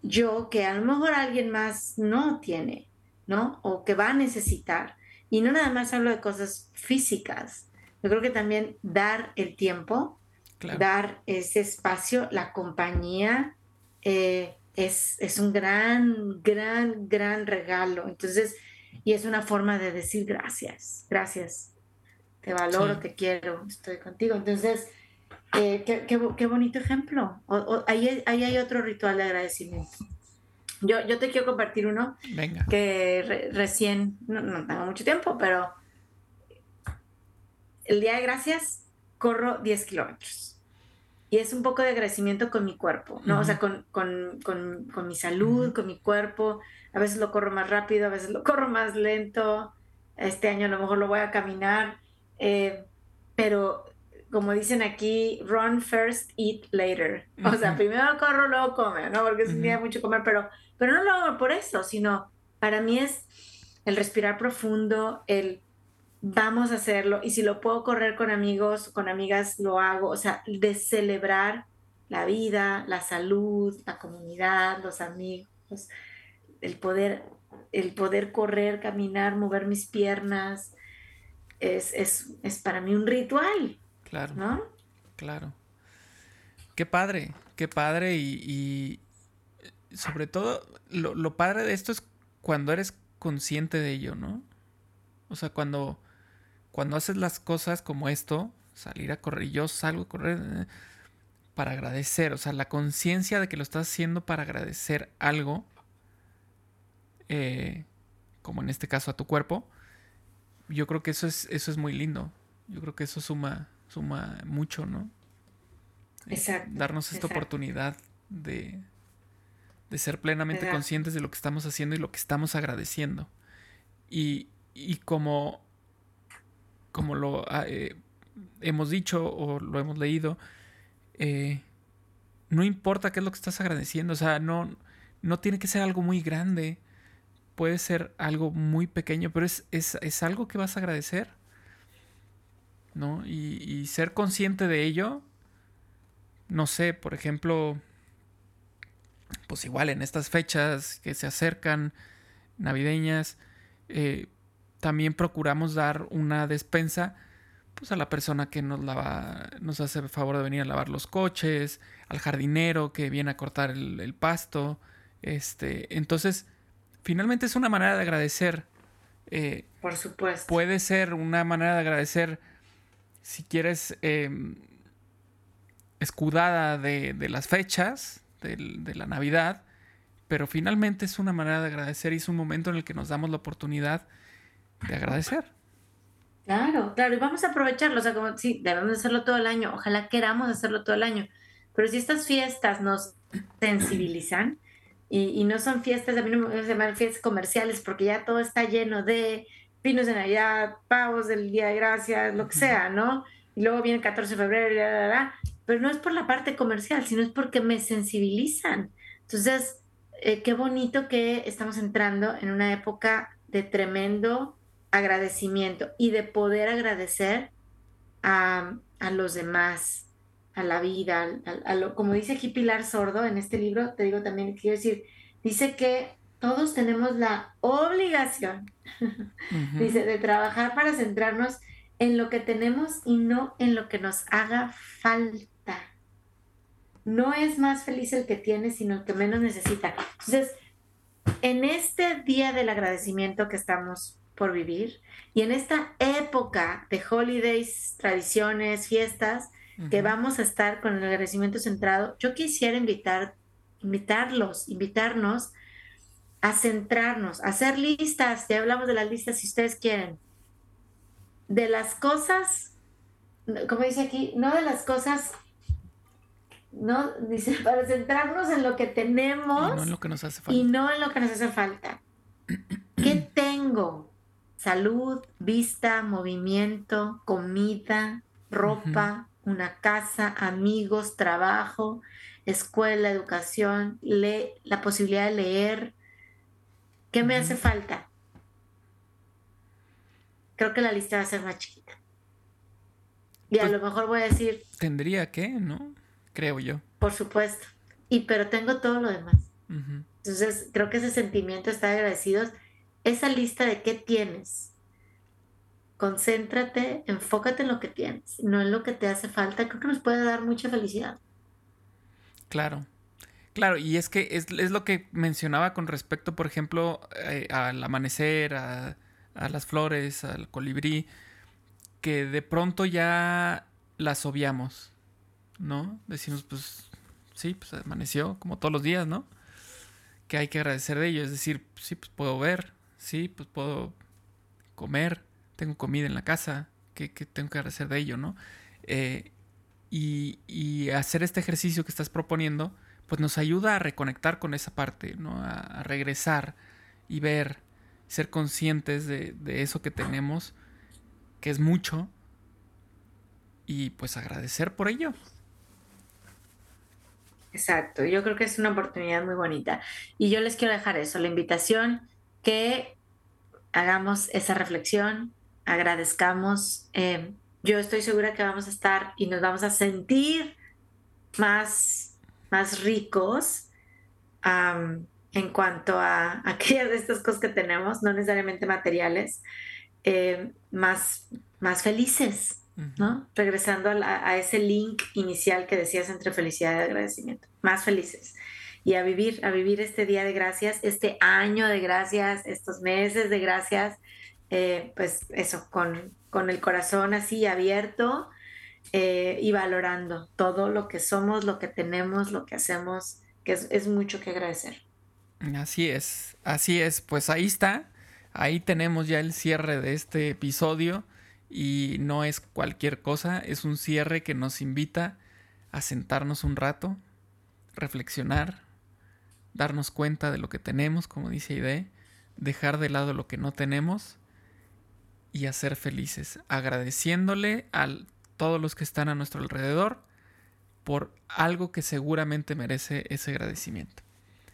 yo que a lo mejor alguien más no tiene, ¿no? O que va a necesitar. Y no nada más hablo de cosas físicas. Yo creo que también dar el tiempo, dar ese espacio, la compañía eh, es, es, un gran, gran, gran regalo. Entonces, y es una forma de decir gracias, gracias, te valoro, te quiero, estoy contigo. Entonces, eh, qué, qué, bonito ejemplo. ahí, ahí, hay otro ritual de agradecimiento. Yo, yo te quiero compartir uno
Venga.
que recién, no, no tengo mucho tiempo, pero el día de gracias corro 10 kilómetros. Y es un poco de agradecimiento con mi cuerpo, ¿no? O sea, con, con, con, con mi salud, con mi cuerpo. A veces lo corro más rápido, a veces lo corro más lento. Este año a lo mejor lo voy a caminar. Eh, pero como dicen aquí, run first, eat later. O sea, primero corro, luego come, ¿no? Porque es un día mucho comer, pero, pero no lo hago por eso, sino para mí es el respirar profundo, el vamos a hacerlo y si lo puedo correr con amigos, con amigas, lo hago, o sea, de celebrar la vida, la salud, la comunidad, los amigos, el poder, el poder correr, caminar, mover mis piernas, es, es, para mí un ritual.
Claro. ¿No? Claro. Qué padre, qué padre y, sobre todo lo, lo padre de esto es cuando eres consciente de ello, ¿no? O sea, cuando cuando haces las cosas como esto, salir a correr, yo salgo a correr para agradecer, o sea, la conciencia de que lo estás haciendo para agradecer algo, eh, como en este caso a tu cuerpo, yo creo que eso es, eso es muy lindo. Yo creo que eso suma, suma mucho, ¿no?
Eh, exacto.
Darnos esta oportunidad de, de ser plenamente conscientes de lo que estamos haciendo y lo que estamos agradeciendo. Y, y como como lo ah, eh, hemos dicho o lo hemos leído, eh, no importa qué es lo que estás agradeciendo, o sea, no, no tiene que ser algo muy grande, puede ser algo muy pequeño, pero es, es, algo que vas a agradecer, ¿no? Y, y, ser consciente de ello, no sé, por ejemplo, pues igual en estas fechas que se acercan, navideñas, eh, también procuramos dar una despensa pues a la persona que nos lava, nos hace el favor de venir a lavar los coches, al jardinero que viene a cortar el, pasto. Este, entonces, finalmente es una manera de agradecer.
Eh, Por supuesto.
Puede ser una manera de agradecer, si quieres, em, escudada de, las fechas de la Navidad, pero finalmente es una manera de agradecer y es un momento en el que nos damos la oportunidad de agradecer.
Claro, claro, y vamos a aprovecharlo, o sea, como sí, debemos hacerlo todo el año, ojalá queramos hacerlo todo el año, pero si estas fiestas nos sensibilizan y, no son fiestas, a mí no me llaman fiestas comerciales porque ya todo está lleno de pinos de Navidad, pavos del Día de Gracias, lo que sea, ¿no? Y luego viene el 14 de febrero, pero no es por la parte comercial, sino es porque me sensibilizan. Entonces, eh, qué bonito que estamos entrando en una época de tremendo agradecimiento y de poder agradecer a, los demás, a la vida, a, lo, como dice aquí Pilar Sordo en este libro, te digo también, quiero decir, dice que todos tenemos la obligación, dice, de trabajar para centrarnos en lo que tenemos y no en lo que nos haga falta. No es más feliz el que tiene, sino el que menos necesita. Entonces, en este día del agradecimiento que estamos por vivir y en esta época de holidays, tradiciones, fiestas, que vamos a estar con el agradecimiento centrado, yo quisiera invitar, invitarlos, invitarnos a centrarnos, a hacer listas, ya hablamos de las listas si ustedes quieren, de las cosas, como dice aquí, no de las cosas, no, dice, para centrarnos en lo que tenemos
y no en lo que nos hace falta.
Y no en lo que nos hace falta. ¿Qué tengo? Salud, vista, movimiento, comida, ropa, una casa, amigos, trabajo, escuela, educación, la posibilidad de leer. ¿Qué me hace falta? Creo que la lista va a ser más chiquita. Y a pues lo mejor voy a decir...
Tendría que, ¿no? Creo yo.
Por supuesto. Y pero tengo todo lo demás. Entonces, creo que ese sentimiento está agradecidos. Esa lista de qué tienes, concéntrate, enfócate en lo que tienes, no en lo que te hace falta, creo que nos puede dar mucha felicidad.
Claro, claro, y es que es, lo que mencionaba con respecto, por ejemplo, eh, al amanecer, a, las flores, al colibrí, que de pronto ya las obviamos, ¿no? Decimos, pues sí, pues amaneció como todos los días, ¿no? Que hay que agradecer de ello, es decir, sí, pues puedo ver, sí, pues puedo comer, tengo comida en la casa, ¿qué, tengo que hacer de ello, no? Eh, y, hacer este ejercicio que estás proponiendo, pues nos ayuda a reconectar con esa parte, ¿no? A, regresar y ver, ser conscientes de, de, eso que tenemos, que es mucho, y pues agradecer por ello.
Exacto, yo creo que es una oportunidad muy bonita. Y yo les quiero dejar eso, la invitación que hagamos esa reflexión, agradezcamos. Eh, yo estoy segura que vamos a estar y nos vamos a sentir más, más ricos en cuanto a, aquellas de estas cosas que tenemos, no necesariamente materiales, eh, más, más felices, ¿no? Regresando a, a, ese link inicial que decías entre felicidad y agradecimiento, más felices. Y a vivir, a vivir este día de gracias, este año de gracias, estos meses de gracias, eh, pues eso, con, con, el corazón así abierto eh, y valorando todo lo que somos, lo que tenemos, lo que hacemos, que es, mucho que agradecer.
Así es, así es, pues ahí está, ahí tenemos ya el cierre de este episodio y no es cualquier cosa, es un cierre que nos invita a sentarnos un rato, reflexionar, darnos cuenta de lo que tenemos, como dice Ide, dejar de lado lo que no tenemos y a ser felices, agradeciéndole a todos los que están a nuestro alrededor por algo que seguramente merece ese agradecimiento.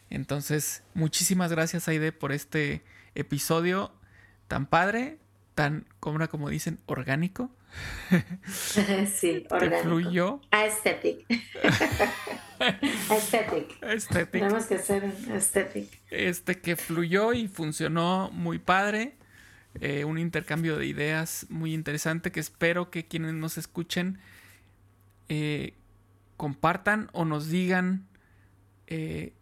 Entonces, muchísimas gracias Aide por este episodio tan padre, tan, como, como dicen, orgánico.
Sí, orgánico. Que
fluyó.
Aesthetic. aesthetic.
Aesthetic.
Tenemos que ser aesthetic.
Este que fluyó y funcionó muy padre. Eh, un intercambio de ideas muy interesante que espero que quienes nos escuchen eh, compartan o nos digan eh,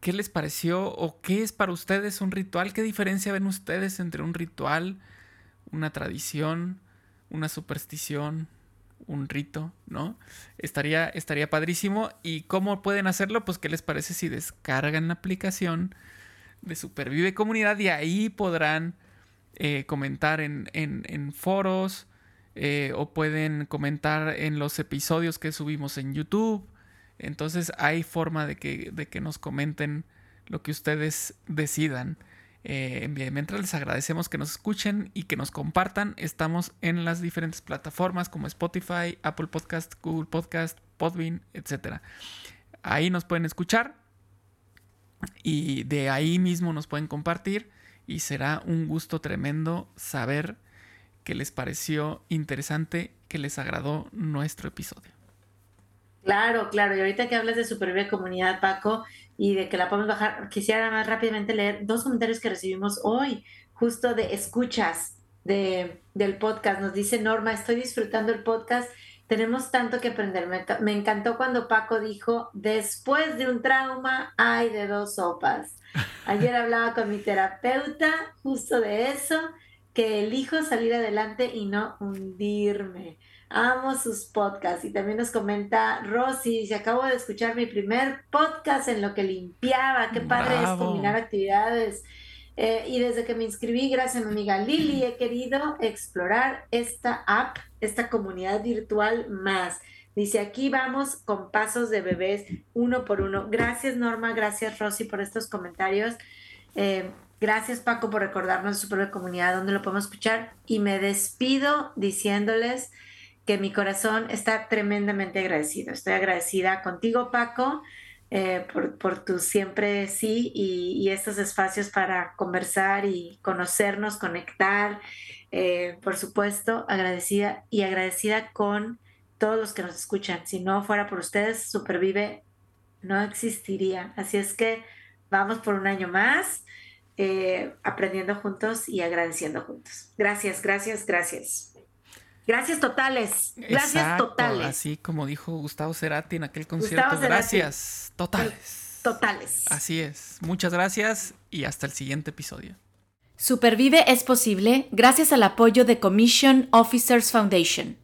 qué les pareció o qué es para ustedes un ritual, qué diferencia ven ustedes entre un ritual, una tradición, una superstición, un rito, ¿no? Estaría, estaría padrísimo. ¿Y cómo pueden hacerlo? Pues qué les parece si descargan la aplicación de Supervive Comunidad y ahí podrán eh, comentar en, en, foros eh, o pueden comentar en los episodios que subimos en YouTube. Entonces hay forma de que, de que nos comenten lo que ustedes decidan. Eh, mientras les agradecemos que nos escuchen y que nos compartan. Estamos en las diferentes plataformas como Spotify, Apple Podcast, Google Podcast, Podbean, etc. Ahí nos pueden escuchar y de ahí mismo nos pueden compartir y será un gusto tremendo saber que les pareció interesante, que les agradó nuestro episodio.
Claro, claro. Y ahorita que hablas de Supervive Comunidad, Paco, y de que la podemos bajar, quisiera más rápidamente leer dos comentarios que recibimos hoy, justo de escuchas de, del podcast. Nos dice Norma, estoy disfrutando el podcast, tenemos tanto que aprender. Me, me encantó cuando Paco dijo, después de un trauma hay de dos sopas. Ayer hablaba con mi terapeuta justo de eso, que elijo salir adelante y no hundirme. Amo sus podcasts. Y también nos comenta Rosy, se acabo de escuchar mi primer podcast en lo que limpiaba. Qué padre es combinar actividades. Eh, y desde que me inscribí, gracias a mi amiga Lili, he querido explorar esta app, esta comunidad virtual más. Dice, aquí vamos con pasos de bebés uno por uno. Gracias Norma, gracias Rosy por estos comentarios. Eh, gracias Paco por recordarnos su propia comunidad, donde lo podemos escuchar. Y me despido diciéndoles que mi corazón está tremendamente agradecido. Estoy agradecida contigo, Paco, eh, por, tu siempre sí y, estos espacios para conversar y conocernos, conectar. Eh, por supuesto, agradecida y agradecida con todos los que nos escuchan. Si no fuera por ustedes, Supervive no existiría. Así es que vamos por un año más, eh, aprendiendo juntos y agradeciendo juntos. Gracias, gracias, gracias. Gracias totales. Gracias totales.
Así como dijo Gustavo Cerati en aquel concierto. Gracias totales.
Totales.
Así es. Muchas gracias y hasta el siguiente episodio.
Supervive es posible gracias al apoyo de Commission Officers Foundation.